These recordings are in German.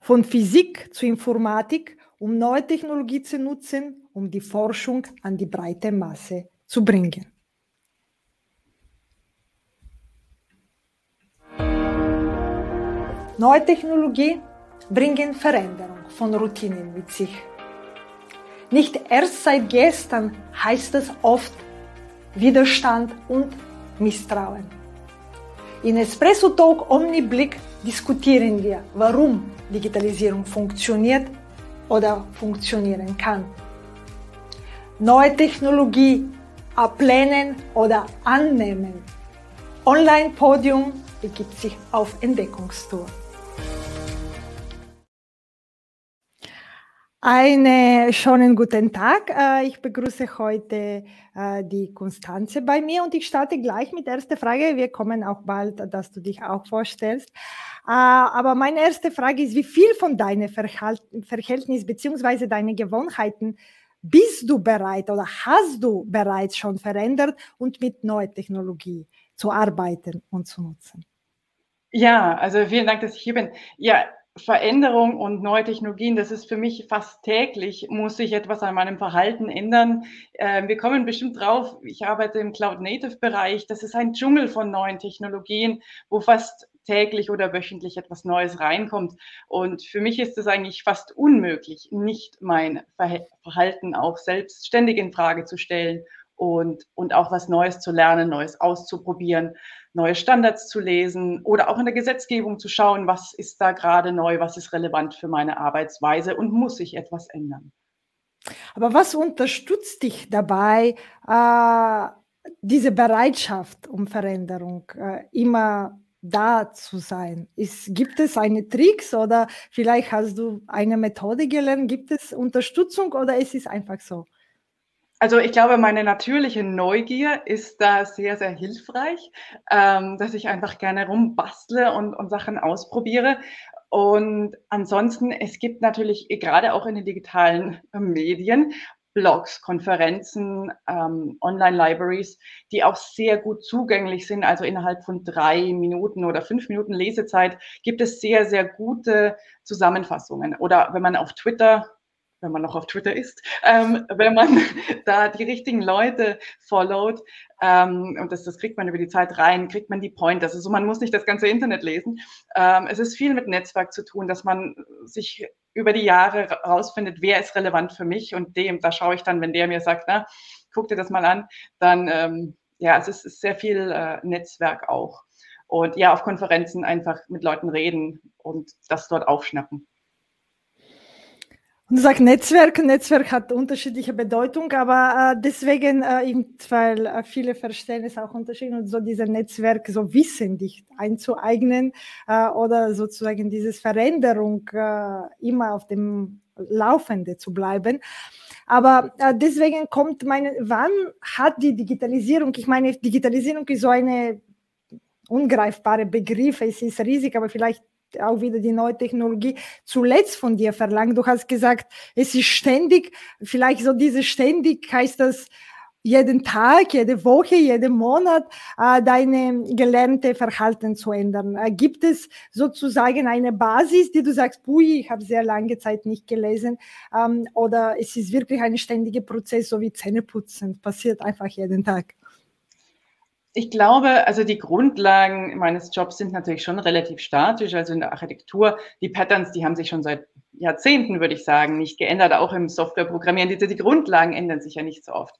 von Physik zu Informatik, um neue Technologie zu nutzen, um die Forschung an die breite Masse zu bringen. Neue Technologie bringen Veränderung von Routinen mit sich. Nicht erst seit gestern heißt es oft Widerstand und Misstrauen. In Espresso Talk Omniblick diskutieren wir, warum Digitalisierung funktioniert oder funktionieren kann. Neue Technologie ablehnen oder annehmen. Online-Podium begibt sich auf Entdeckungstour. Einen schönen guten Tag. Äh, ich begrüße heute äh, die Konstanze bei mir und ich starte gleich mit der ersten Frage. Wir kommen auch bald, dass du dich auch vorstellst. Äh, aber meine erste Frage ist, wie viel von deinen Verhältnis bzw. deine Gewohnheiten bist du bereit oder hast du bereits schon verändert und mit neuer Technologie zu arbeiten und zu nutzen? Ja, also vielen Dank, dass ich hier bin. Ja, Veränderung und neue Technologien, das ist für mich fast täglich, muss sich etwas an meinem Verhalten ändern. Äh, wir kommen bestimmt drauf, ich arbeite im Cloud-Native-Bereich, das ist ein Dschungel von neuen Technologien, wo fast täglich oder wöchentlich etwas Neues reinkommt. Und für mich ist es eigentlich fast unmöglich, nicht mein Verhalten auch selbstständig in Frage zu stellen und, und auch was Neues zu lernen, Neues auszuprobieren, neue Standards zu lesen oder auch in der Gesetzgebung zu schauen, was ist da gerade neu, was ist relevant für meine Arbeitsweise und muss sich etwas ändern. Aber was unterstützt dich dabei, äh, diese Bereitschaft um Veränderung äh, immer da zu sein? Ist, gibt es eine Tricks oder vielleicht hast du eine Methode gelernt? Gibt es Unterstützung oder ist es einfach so? Also ich glaube, meine natürliche Neugier ist da sehr, sehr hilfreich, ähm, dass ich einfach gerne rumbastle und, und Sachen ausprobiere. Und ansonsten, es gibt natürlich gerade auch in den digitalen Medien Blogs, Konferenzen, ähm, Online-Libraries, die auch sehr gut zugänglich sind. Also innerhalb von drei Minuten oder fünf Minuten Lesezeit gibt es sehr, sehr gute Zusammenfassungen. Oder wenn man auf Twitter wenn man noch auf Twitter ist, ähm, wenn man da die richtigen Leute followt, ähm, und das, das kriegt man über die Zeit rein, kriegt man die Point. Also so, man muss nicht das ganze Internet lesen. Ähm, es ist viel mit Netzwerk zu tun, dass man sich über die Jahre rausfindet, wer ist relevant für mich und dem, da schaue ich dann, wenn der mir sagt, na, guck dir das mal an, dann, ähm, ja, es ist, ist sehr viel äh, Netzwerk auch. Und ja, auf Konferenzen einfach mit Leuten reden und das dort aufschnappen. Und du sagst Netzwerk, Netzwerk hat unterschiedliche Bedeutung, aber äh, deswegen, äh, weil äh, viele verstehen es auch unterschiedlich und so diese Netzwerk so wissentlich einzueignen äh, oder sozusagen diese Veränderung äh, immer auf dem Laufende zu bleiben. Aber äh, deswegen kommt meine, wann hat die Digitalisierung, ich meine, Digitalisierung ist so eine ungreifbare Begriff, es ist riesig, aber vielleicht auch wieder die neue Technologie zuletzt von dir verlangt. Du hast gesagt, es ist ständig, vielleicht so diese ständig heißt das jeden Tag, jede Woche, jeden Monat äh, deine gelernte Verhalten zu ändern. Äh, gibt es sozusagen eine Basis, die du sagst, pui, ich habe sehr lange Zeit nicht gelesen, ähm, oder es ist wirklich ein ständiger Prozess, so wie Zähneputzen, passiert einfach jeden Tag? Ich glaube, also die Grundlagen meines Jobs sind natürlich schon relativ statisch. Also in der Architektur, die Patterns, die haben sich schon seit Jahrzehnten, würde ich sagen, nicht geändert. Auch im Softwareprogrammieren, die, die Grundlagen ändern sich ja nicht so oft.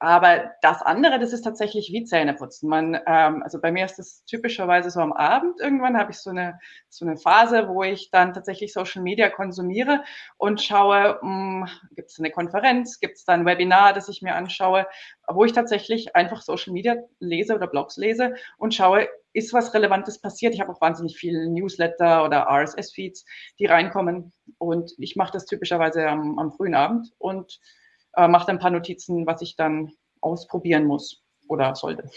Aber das andere, das ist tatsächlich wie Zähneputzen. Man, ähm, also bei mir ist das typischerweise so am Abend. Irgendwann habe ich so eine, so eine Phase, wo ich dann tatsächlich Social Media konsumiere und schaue, hm, gibt es eine Konferenz, gibt es da ein Webinar, das ich mir anschaue, wo ich tatsächlich einfach Social Media lese oder Blogs lese und schaue, ist was Relevantes passiert. Ich habe auch wahnsinnig viele Newsletter oder RSS-Feeds, die reinkommen. Und ich mache das typischerweise am, am frühen Abend und äh, mache ein paar Notizen, was ich dann ausprobieren muss oder sollte.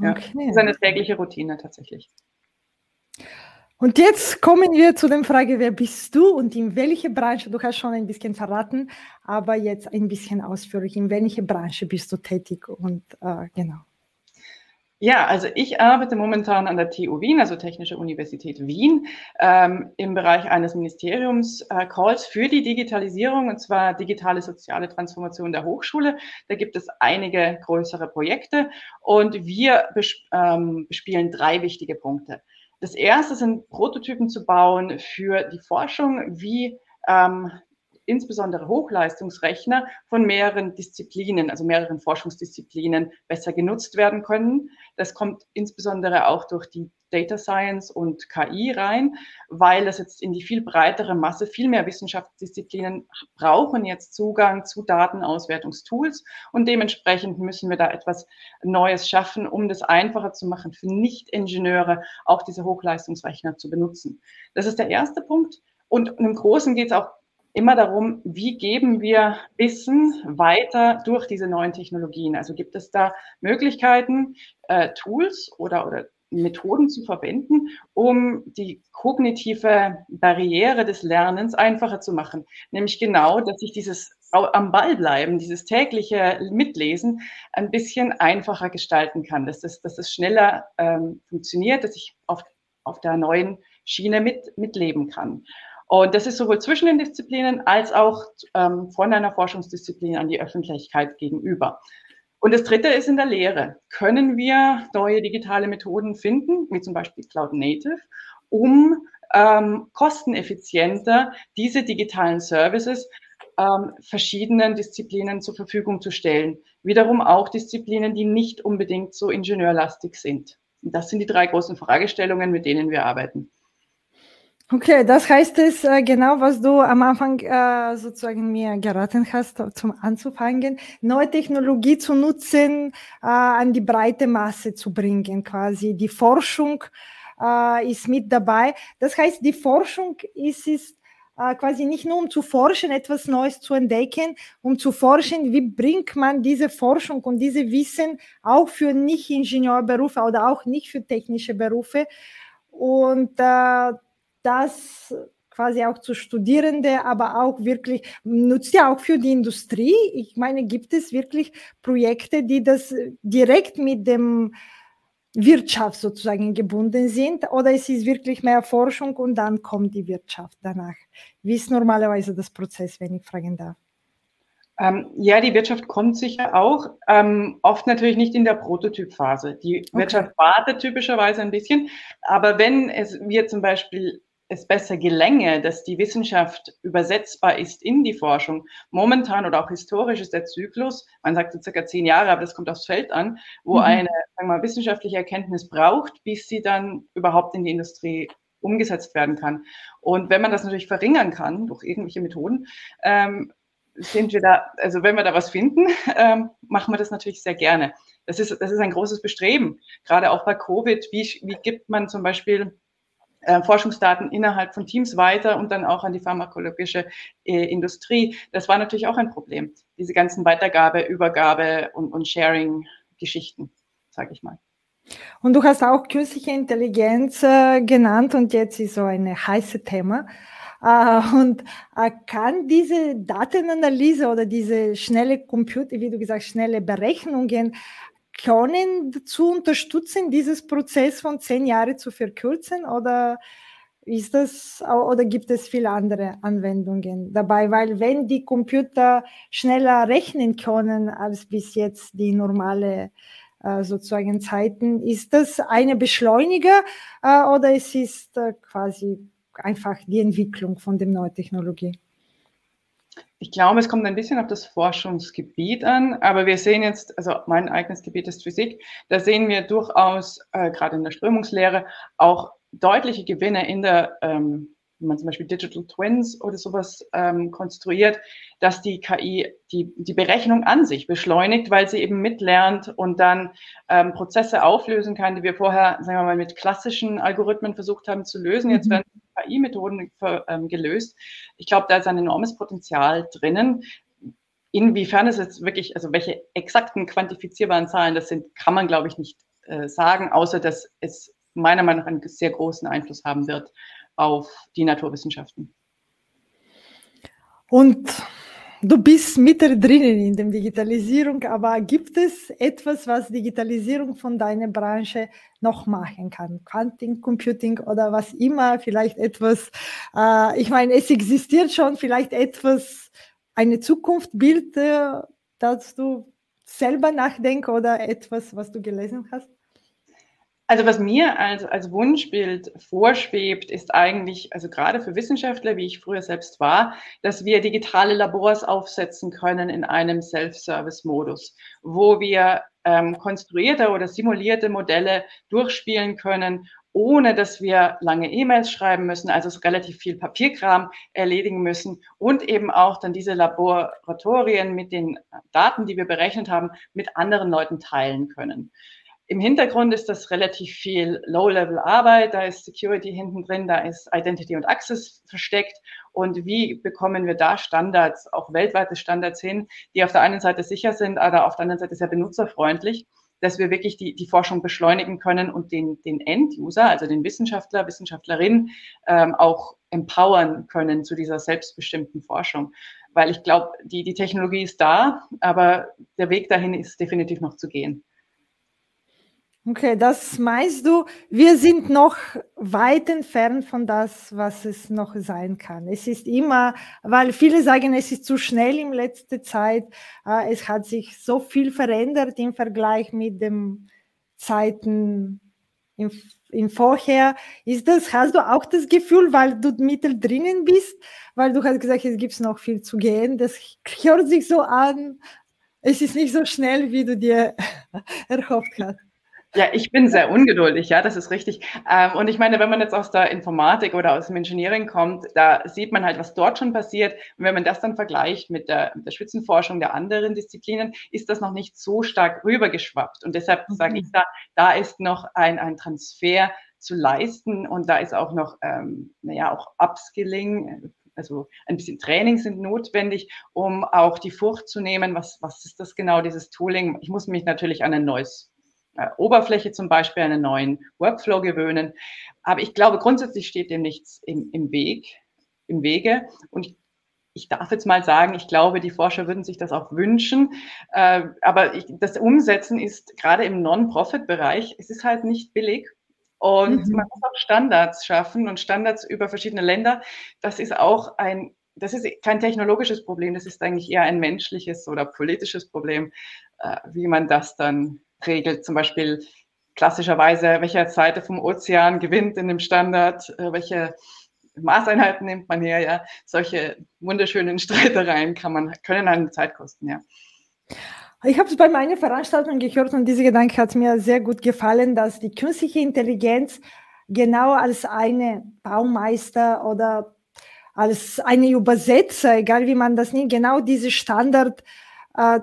Ja, okay. Das ist eine tägliche Routine tatsächlich. Und jetzt kommen wir zu der Frage, wer bist du und in welche Branche, du hast schon ein bisschen verraten, aber jetzt ein bisschen ausführlich, in welche Branche bist du tätig und äh, genau. Ja, also ich arbeite momentan an der TU Wien, also Technische Universität Wien, ähm, im Bereich eines Ministeriums-Calls äh, für die Digitalisierung, und zwar digitale soziale Transformation der Hochschule. Da gibt es einige größere Projekte und wir besp ähm, bespielen drei wichtige Punkte. Das erste sind Prototypen zu bauen für die Forschung, wie ähm, insbesondere Hochleistungsrechner von mehreren Disziplinen, also mehreren Forschungsdisziplinen besser genutzt werden können. Das kommt insbesondere auch durch die Data Science und KI rein, weil das jetzt in die viel breitere Masse viel mehr Wissenschaftsdisziplinen brauchen jetzt Zugang zu Datenauswertungstools und dementsprechend müssen wir da etwas Neues schaffen, um das einfacher zu machen für Nicht-Ingenieure auch diese Hochleistungsrechner zu benutzen. Das ist der erste Punkt. Und im Großen geht es auch immer darum, wie geben wir Wissen weiter durch diese neuen Technologien. Also gibt es da Möglichkeiten, äh, Tools oder, oder Methoden zu verwenden, um die kognitive Barriere des Lernens einfacher zu machen. Nämlich genau, dass ich dieses am Ball bleiben, dieses tägliche Mitlesen ein bisschen einfacher gestalten kann, dass es, dass es schneller ähm, funktioniert, dass ich auf, auf der neuen Schiene mit, mitleben kann. Und das ist sowohl zwischen den Disziplinen als auch ähm, von einer Forschungsdisziplin an die Öffentlichkeit gegenüber. Und das Dritte ist in der Lehre. Können wir neue digitale Methoden finden, wie zum Beispiel Cloud Native, um ähm, kosteneffizienter diese digitalen Services ähm, verschiedenen Disziplinen zur Verfügung zu stellen. Wiederum auch Disziplinen, die nicht unbedingt so ingenieurlastig sind. Und das sind die drei großen Fragestellungen, mit denen wir arbeiten. Okay, das heißt es äh, genau, was du am Anfang äh, sozusagen mir geraten hast, zum Anzufangen, neue Technologie zu nutzen, äh, an die breite Masse zu bringen, quasi. Die Forschung äh, ist mit dabei. Das heißt, die Forschung ist, ist äh, quasi nicht nur um zu forschen, etwas Neues zu entdecken, um zu forschen, wie bringt man diese Forschung und diese Wissen auch für Nicht-Ingenieurberufe oder auch nicht für technische Berufe. Und äh, das quasi auch zu Studierende, aber auch wirklich, nutzt ja auch für die Industrie. Ich meine, gibt es wirklich Projekte, die das direkt mit dem Wirtschaft sozusagen gebunden sind oder es ist wirklich mehr Forschung und dann kommt die Wirtschaft danach? Wie ist normalerweise das Prozess, wenn ich fragen darf? Ähm, ja, die Wirtschaft kommt sicher auch, ähm, oft natürlich nicht in der Prototypphase. Die okay. Wirtschaft wartet typischerweise ein bisschen, aber wenn es wir zum Beispiel es besser gelänge, dass die Wissenschaft übersetzbar ist in die Forschung. Momentan oder auch historisch ist der Zyklus, man sagt so circa zehn Jahre, aber das kommt aufs Feld an, wo mhm. eine sagen wir mal, wissenschaftliche Erkenntnis braucht, bis sie dann überhaupt in die Industrie umgesetzt werden kann. Und wenn man das natürlich verringern kann durch irgendwelche Methoden, ähm, sind wir da, also wenn wir da was finden, ähm, machen wir das natürlich sehr gerne. Das ist, das ist ein großes Bestreben, gerade auch bei Covid. Wie, wie gibt man zum Beispiel äh, Forschungsdaten innerhalb von Teams weiter und dann auch an die pharmakologische äh, Industrie. Das war natürlich auch ein Problem, diese ganzen Weitergabe, Übergabe und, und Sharing-Geschichten, sage ich mal. Und du hast auch künstliche Intelligenz äh, genannt und jetzt ist so ein heißes Thema. Uh, und uh, kann diese Datenanalyse oder diese schnelle Computer, wie du gesagt, schnelle Berechnungen können dazu unterstützen, dieses Prozess von zehn Jahren zu verkürzen oder ist das oder gibt es viele andere Anwendungen dabei? Weil wenn die Computer schneller rechnen können als bis jetzt die normale äh, sozusagen Zeiten, ist das eine Beschleuniger äh, oder es ist äh, quasi einfach die Entwicklung von der neuen Technologie? Ich glaube, es kommt ein bisschen auf das Forschungsgebiet an, aber wir sehen jetzt, also mein eigenes Gebiet ist Physik, da sehen wir durchaus äh, gerade in der Strömungslehre auch deutliche Gewinne in der, ähm, wenn man zum Beispiel Digital Twins oder sowas ähm, konstruiert, dass die KI die, die Berechnung an sich beschleunigt, weil sie eben mitlernt und dann ähm, Prozesse auflösen kann, die wir vorher, sagen wir mal, mit klassischen Algorithmen versucht haben zu lösen. Jetzt mhm. werden KI-Methoden ähm, gelöst. Ich glaube, da ist ein enormes Potenzial drinnen. Inwiefern es jetzt wirklich, also welche exakten quantifizierbaren Zahlen das sind, kann man, glaube ich, nicht äh, sagen, außer dass es meiner Meinung nach einen sehr großen Einfluss haben wird auf die Naturwissenschaften. Und du bist mittendrin in der Digitalisierung, aber gibt es etwas, was Digitalisierung von deiner Branche noch machen kann? Quantum Computing oder was immer, vielleicht etwas, äh, ich meine, es existiert schon, vielleicht etwas, eine Zukunftsbild, äh, dass du selber nachdenkst oder etwas, was du gelesen hast? Also was mir als, als Wunschbild vorschwebt, ist eigentlich, also gerade für Wissenschaftler, wie ich früher selbst war, dass wir digitale Labors aufsetzen können in einem Self-Service-Modus, wo wir ähm, konstruierte oder simulierte Modelle durchspielen können, ohne dass wir lange E-Mails schreiben müssen, also relativ viel Papierkram erledigen müssen und eben auch dann diese Laboratorien mit den Daten, die wir berechnet haben, mit anderen Leuten teilen können. Im Hintergrund ist das relativ viel Low-Level-Arbeit, da ist Security hinten drin, da ist Identity und Access versteckt. Und wie bekommen wir da Standards, auch weltweite Standards hin, die auf der einen Seite sicher sind, aber auf der anderen Seite sehr benutzerfreundlich, dass wir wirklich die, die Forschung beschleunigen können und den, den End-User, also den Wissenschaftler, Wissenschaftlerin, ähm, auch empowern können zu dieser selbstbestimmten Forschung. Weil ich glaube, die, die Technologie ist da, aber der Weg dahin ist definitiv noch zu gehen. Okay, das meinst du, wir sind noch weit entfernt von das, was es noch sein kann. Es ist immer, weil viele sagen, es ist zu schnell in letzter Zeit. Äh, es hat sich so viel verändert im Vergleich mit den Zeiten im, im Vorher. Ist das, hast du auch das Gefühl, weil du mittel drinnen bist, weil du hast gesagt, es gibt noch viel zu gehen. Das hört sich so an. Es ist nicht so schnell, wie du dir erhofft hast. Ja, ich bin sehr ungeduldig, ja, das ist richtig. Ähm, und ich meine, wenn man jetzt aus der Informatik oder aus dem Engineering kommt, da sieht man halt, was dort schon passiert. Und wenn man das dann vergleicht mit der, mit der Spitzenforschung der anderen Disziplinen, ist das noch nicht so stark rübergeschwappt. Und deshalb mhm. sage ich da, da ist noch ein, ein Transfer zu leisten und da ist auch noch, ähm, naja, auch Upskilling, also ein bisschen Training sind notwendig, um auch die Furcht zu nehmen, was, was ist das genau, dieses Tooling. Ich muss mich natürlich an ein neues äh, Oberfläche zum Beispiel, einen neuen Workflow gewöhnen. Aber ich glaube, grundsätzlich steht dem nichts im, im Weg, im Wege. Und ich, ich darf jetzt mal sagen, ich glaube, die Forscher würden sich das auch wünschen. Äh, aber ich, das Umsetzen ist gerade im Non-Profit-Bereich, es ist halt nicht billig. Und mhm. man muss auch Standards schaffen und Standards über verschiedene Länder. Das ist auch ein, das ist kein technologisches Problem, das ist eigentlich eher ein menschliches oder politisches Problem, äh, wie man das dann regelt zum Beispiel klassischerweise, welche Seite vom Ozean gewinnt in dem Standard, äh, welche Maßeinheiten nimmt man her, ja. Solche wunderschönen Streitereien kann man, können eine Zeit kosten, ja. Ich habe es bei meiner Veranstaltung gehört und dieser Gedanke hat mir sehr gut gefallen, dass die künstliche Intelligenz genau als eine Baumeister oder als eine Übersetzer, egal wie man das nennt, genau diese Standard äh,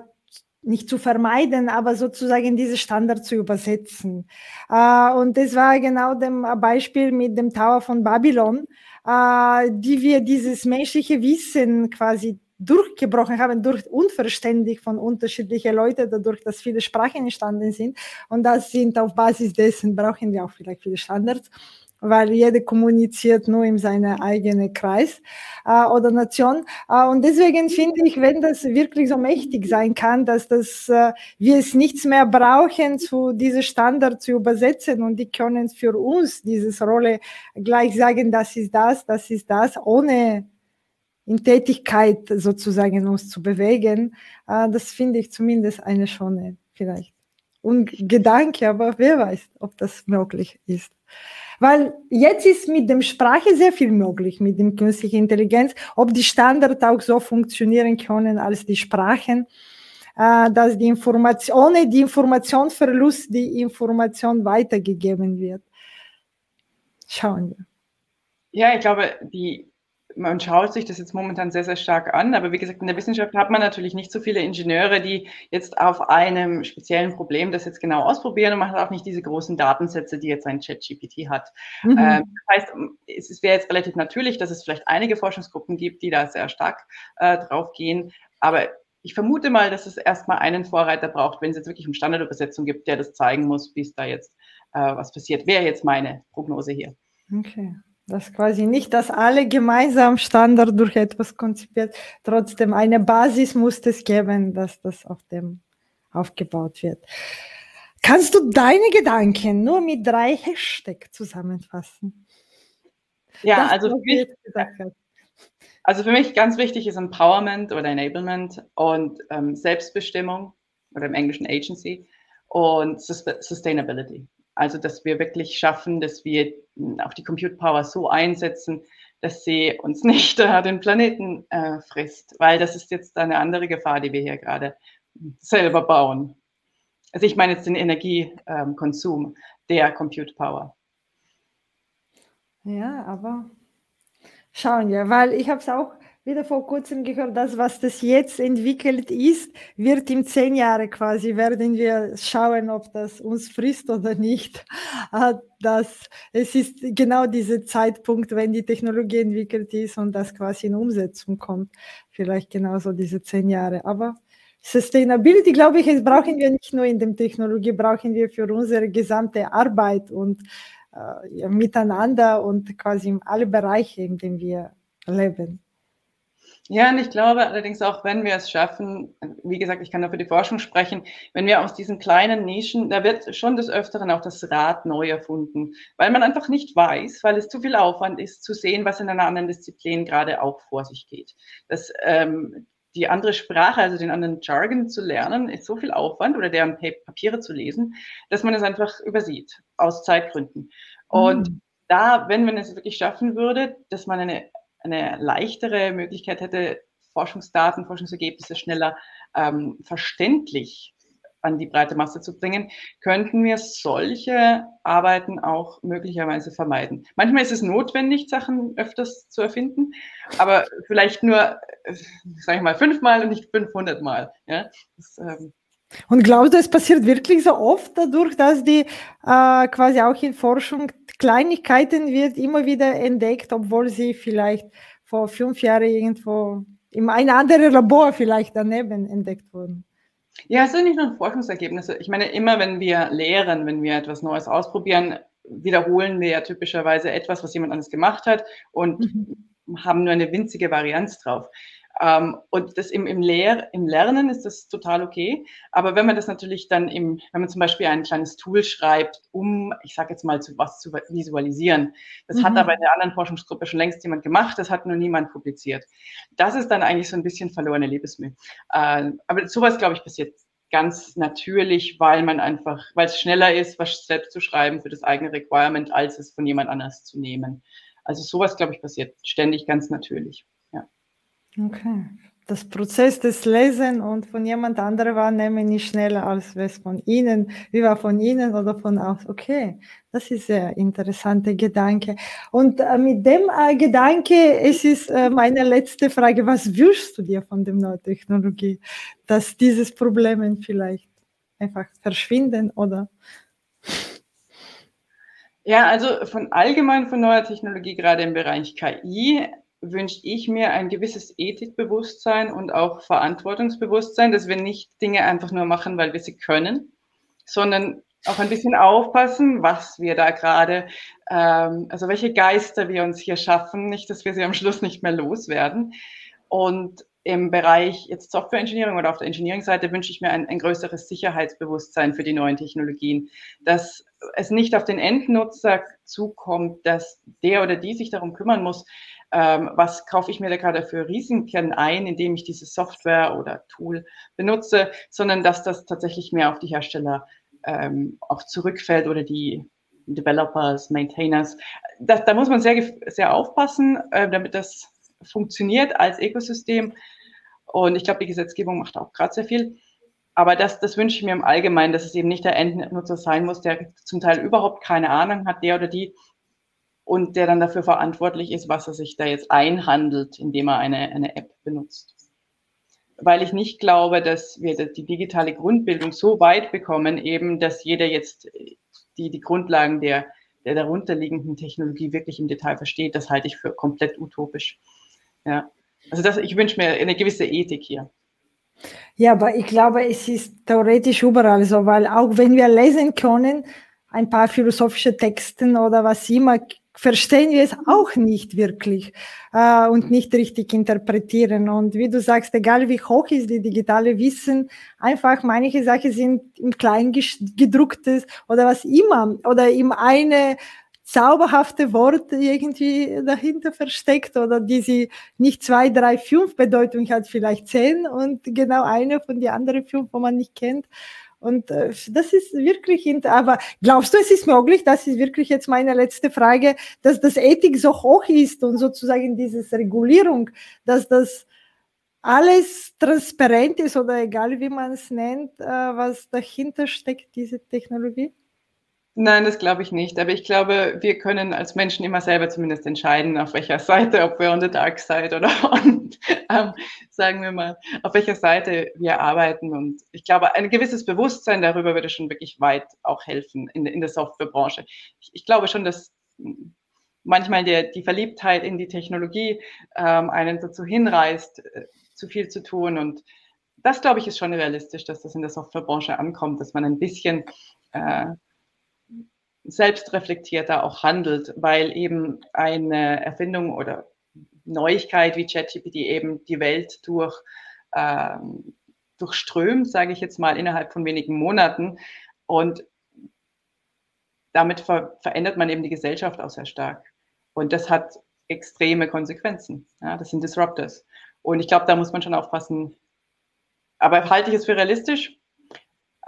nicht zu vermeiden, aber sozusagen diese Standard zu übersetzen. Äh, und das war genau dem Beispiel mit dem Tower von Babylon, äh, die wir dieses menschliche Wissen quasi durchgebrochen haben, durch unverständlich von unterschiedlichen Leuten, dadurch, dass viele Sprachen entstanden sind. Und das sind auf Basis dessen brauchen wir auch vielleicht viele Standards weil jeder kommuniziert nur in seinem eigenen Kreis äh, oder Nation. Äh, und deswegen finde ich, wenn das wirklich so mächtig sein kann, dass das, äh, wir es nichts mehr brauchen, zu diese Standard zu übersetzen und die können für uns diese Rolle gleich sagen, das ist das, das ist das, ohne in Tätigkeit sozusagen uns zu bewegen. Äh, das finde ich zumindest eine schöne, vielleicht. Und Gedanke, aber wer weiß, ob das möglich ist. Weil jetzt ist mit dem Sprache sehr viel möglich, mit dem künstlichen Intelligenz, ob die Standards auch so funktionieren können als die Sprachen, äh, dass die Information, ohne die Informationsverlust die Information weitergegeben wird. Schauen wir. Ja, ich glaube, die man schaut sich das jetzt momentan sehr, sehr stark an. Aber wie gesagt, in der Wissenschaft hat man natürlich nicht so viele Ingenieure, die jetzt auf einem speziellen Problem das jetzt genau ausprobieren. Und man hat auch nicht diese großen Datensätze, die jetzt ein ChatGPT hat. Mhm. Ähm, das heißt, es wäre jetzt relativ natürlich, dass es vielleicht einige Forschungsgruppen gibt, die da sehr stark äh, drauf gehen. Aber ich vermute mal, dass es erstmal einen Vorreiter braucht, wenn es jetzt wirklich eine Standardübersetzung gibt, der das zeigen muss, wie es da jetzt äh, was passiert. Wäre jetzt meine Prognose hier. Okay. Das quasi nicht, dass alle gemeinsam Standard durch etwas konzipiert. Trotzdem eine Basis muss es geben, dass das auf dem aufgebaut wird. Kannst du deine Gedanken nur mit drei Hashtags zusammenfassen? Ja, das also für, mich, also für mich ganz wichtig ist Empowerment oder Enablement und ähm, Selbstbestimmung oder im Englischen Agency und Sustainability. Also, dass wir wirklich schaffen, dass wir auch die Compute Power so einsetzen, dass sie uns nicht äh, den Planeten äh, frisst, weil das ist jetzt eine andere Gefahr, die wir hier gerade selber bauen. Also ich meine jetzt den Energiekonsum ähm, der Compute Power. Ja, aber schauen wir, weil ich habe es auch wieder vor kurzem gehört, das, was das jetzt entwickelt ist, wird in zehn Jahren quasi, werden wir schauen, ob das uns frisst oder nicht. Ah, das, es ist genau dieser Zeitpunkt, wenn die Technologie entwickelt ist und das quasi in Umsetzung kommt. Vielleicht genauso diese zehn Jahre. Aber Sustainability, glaube ich, brauchen wir nicht nur in der Technologie, brauchen wir für unsere gesamte Arbeit und äh, miteinander und quasi in alle Bereiche, in denen wir leben. Ja, und ich glaube allerdings auch, wenn wir es schaffen, wie gesagt, ich kann nur für die Forschung sprechen, wenn wir aus diesen kleinen Nischen, da wird schon des Öfteren auch das Rad neu erfunden, weil man einfach nicht weiß, weil es zu viel Aufwand ist, zu sehen, was in einer anderen Disziplin gerade auch vor sich geht. Das, ähm, die andere Sprache, also den anderen Jargon zu lernen, ist so viel Aufwand oder deren Papiere zu lesen, dass man es einfach übersieht, aus Zeitgründen. Und mhm. da, wenn man es wirklich schaffen würde, dass man eine eine leichtere Möglichkeit hätte, Forschungsdaten, Forschungsergebnisse schneller ähm, verständlich an die breite Masse zu bringen, könnten wir solche Arbeiten auch möglicherweise vermeiden. Manchmal ist es notwendig, Sachen öfters zu erfinden, aber vielleicht nur, äh, sage ich mal, fünfmal und nicht 500 Mal. Ja? Das, ähm, und glaubst du, es passiert wirklich so oft dadurch, dass die äh, quasi auch in Forschung Kleinigkeiten wird immer wieder entdeckt, obwohl sie vielleicht vor fünf Jahren irgendwo in einem anderen Labor vielleicht daneben entdeckt wurden? Ja, es sind nicht nur Forschungsergebnisse. Ich meine, immer wenn wir lehren, wenn wir etwas Neues ausprobieren, wiederholen wir ja typischerweise etwas, was jemand anderes gemacht hat und mhm. haben nur eine winzige Varianz drauf. Ähm, und das im, im, Lehr im Lernen ist das total okay. Aber wenn man das natürlich dann im, wenn man zum Beispiel ein kleines Tool schreibt, um, ich sage jetzt mal, zu, was zu visualisieren, das mhm. hat aber in der anderen Forschungsgruppe schon längst jemand gemacht, das hat nur niemand publiziert. Das ist dann eigentlich so ein bisschen verlorene Lebensmühe. Äh, aber sowas, glaube ich, passiert ganz natürlich, weil man einfach, weil es schneller ist, was selbst zu schreiben für das eigene Requirement, als es von jemand anders zu nehmen. Also sowas, glaube ich, passiert ständig ganz natürlich. Okay. Das Prozess des Lesen und von jemand anderem wahrnehmen nicht schneller als es von Ihnen, wie war von Ihnen oder von aus. Okay, das ist sehr interessanter Gedanke. Und äh, mit dem äh, Gedanke, es ist äh, meine letzte Frage, was wünschst du dir von der Neutechnologie, dass dieses Problem vielleicht einfach verschwinden oder? Ja, also von allgemein von neuer Technologie, gerade im Bereich KI, wünsche ich mir ein gewisses Ethikbewusstsein und auch Verantwortungsbewusstsein, dass wir nicht Dinge einfach nur machen, weil wir sie können, sondern auch ein bisschen aufpassen, was wir da gerade, ähm, also welche Geister wir uns hier schaffen, nicht, dass wir sie am Schluss nicht mehr loswerden. Und im Bereich jetzt Software Engineering oder auf der Engineering-Seite wünsche ich mir ein, ein größeres Sicherheitsbewusstsein für die neuen Technologien, dass es nicht auf den Endnutzer zukommt, dass der oder die sich darum kümmern muss, ähm, was kaufe ich mir da gerade für Risiken ein, indem ich diese Software oder Tool benutze, sondern dass das tatsächlich mehr auf die Hersteller ähm, auch zurückfällt oder die Developers, Maintainers. Das, da muss man sehr, sehr aufpassen, äh, damit das funktioniert als Ökosystem. Und ich glaube, die Gesetzgebung macht auch gerade sehr viel. Aber das, das wünsche ich mir im Allgemeinen, dass es eben nicht der Endnutzer sein muss, der zum Teil überhaupt keine Ahnung hat, der oder die und der dann dafür verantwortlich ist, was er sich da jetzt einhandelt, indem er eine, eine App benutzt. Weil ich nicht glaube, dass wir die digitale Grundbildung so weit bekommen, eben, dass jeder jetzt die, die Grundlagen der, der darunterliegenden Technologie wirklich im Detail versteht. Das halte ich für komplett utopisch. Ja. Also das, ich wünsche mir eine gewisse Ethik hier. Ja, aber ich glaube, es ist theoretisch überall so, weil auch wenn wir lesen können, ein paar philosophische Texte oder was immer, verstehen wir es auch nicht wirklich äh, und nicht richtig interpretieren. Und wie du sagst, egal wie hoch ist die digitale Wissen, einfach manche Sachen sind im Klein gedrucktes oder was immer oder im eine zauberhafte Wort irgendwie dahinter versteckt oder die sie nicht zwei, drei, fünf Bedeutung hat, vielleicht zehn und genau eine von die anderen fünf, wo man nicht kennt. Und äh, das ist wirklich, aber glaubst du, es ist möglich, das ist wirklich jetzt meine letzte Frage, dass das Ethik so hoch ist und sozusagen diese Regulierung, dass das alles transparent ist oder egal wie man es nennt, äh, was dahinter steckt, diese Technologie? Nein, das glaube ich nicht. Aber ich glaube, wir können als Menschen immer selber zumindest entscheiden, auf welcher Seite, ob wir on the dark side oder on, ähm, sagen wir mal, auf welcher Seite wir arbeiten. Und ich glaube, ein gewisses Bewusstsein darüber würde schon wirklich weit auch helfen in, in der Softwarebranche. Ich, ich glaube schon, dass manchmal der, die Verliebtheit in die Technologie ähm, einen dazu hinreißt, äh, zu viel zu tun. Und das, glaube ich, ist schon realistisch, dass das in der Softwarebranche ankommt, dass man ein bisschen äh, selbstreflektierter auch handelt, weil eben eine Erfindung oder Neuigkeit wie ChatGPT eben die Welt durch, ähm, durchströmt, sage ich jetzt mal, innerhalb von wenigen Monaten. Und damit ver verändert man eben die Gesellschaft auch sehr stark. Und das hat extreme Konsequenzen. Ja, das sind Disruptors. Und ich glaube, da muss man schon aufpassen. Aber halte ich es für realistisch?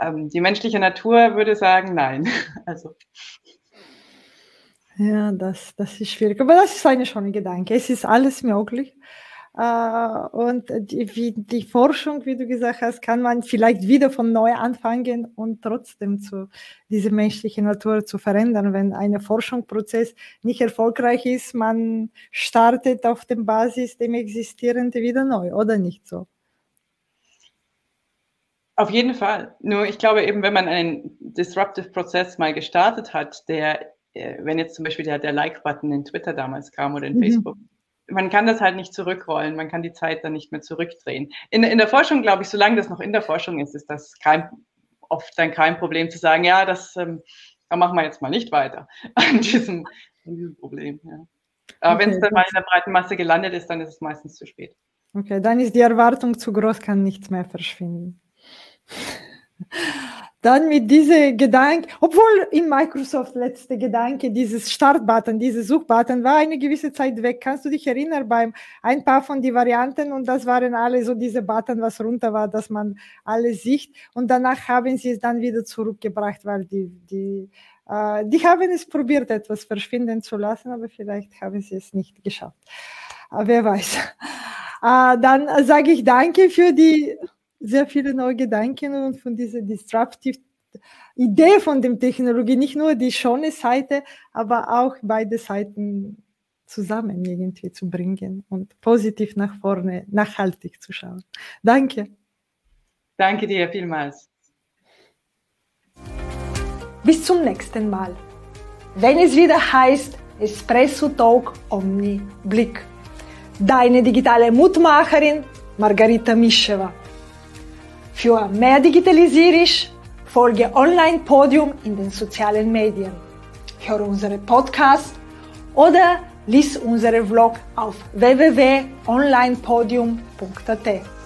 Ähm, die menschliche Natur würde sagen, nein. Also. Ja, das, das ist schwierig. Aber das ist eine schöne Gedanke. Es ist alles möglich. Äh, und die, wie, die Forschung, wie du gesagt hast, kann man vielleicht wieder von neu anfangen und trotzdem zu diese menschliche Natur zu verändern. Wenn ein Forschungsprozess nicht erfolgreich ist, man startet auf dem Basis dem Existierenden wieder neu, oder nicht so? Auf jeden Fall. Nur ich glaube eben, wenn man einen disruptive Prozess mal gestartet hat, der, äh, wenn jetzt zum Beispiel der, der Like-Button in Twitter damals kam oder in mhm. Facebook, man kann das halt nicht zurückrollen, man kann die Zeit dann nicht mehr zurückdrehen. In, in der Forschung, glaube ich, solange das noch in der Forschung ist, ist das kein, oft dann kein Problem zu sagen, ja, das ähm, da machen wir jetzt mal nicht weiter an diesem, an diesem Problem. Ja. Aber okay. wenn es dann mal in der breiten Masse gelandet ist, dann ist es meistens zu spät. Okay, dann ist die Erwartung zu groß, kann nichts mehr verschwinden. Dann mit diesem Gedanke, obwohl in Microsoft letzte Gedanke, dieses Startbutton, dieses Suchbutton war eine gewisse Zeit weg. Kannst du dich erinnern beim ein paar von die Varianten und das waren alle so diese Button, was runter war, dass man alles sieht und danach haben sie es dann wieder zurückgebracht, weil die, die, äh, die haben es probiert, etwas verschwinden zu lassen, aber vielleicht haben sie es nicht geschafft. Aber wer weiß. Äh, dann sage ich danke für die sehr viele neue Gedanken und von dieser disruptive Idee von der Technologie, nicht nur die schöne Seite, aber auch beide Seiten zusammen irgendwie zu bringen und positiv nach vorne, nachhaltig zu schauen. Danke. Danke dir vielmals. Bis zum nächsten Mal. Wenn es wieder heißt Espresso Talk Omni Blick. Deine digitale Mutmacherin Margarita Mischewa. Für mehr Digitalisierung folge Online Podium in den sozialen Medien. Höre unsere Podcast oder lies unsere Vlog auf www.onlinepodium.at.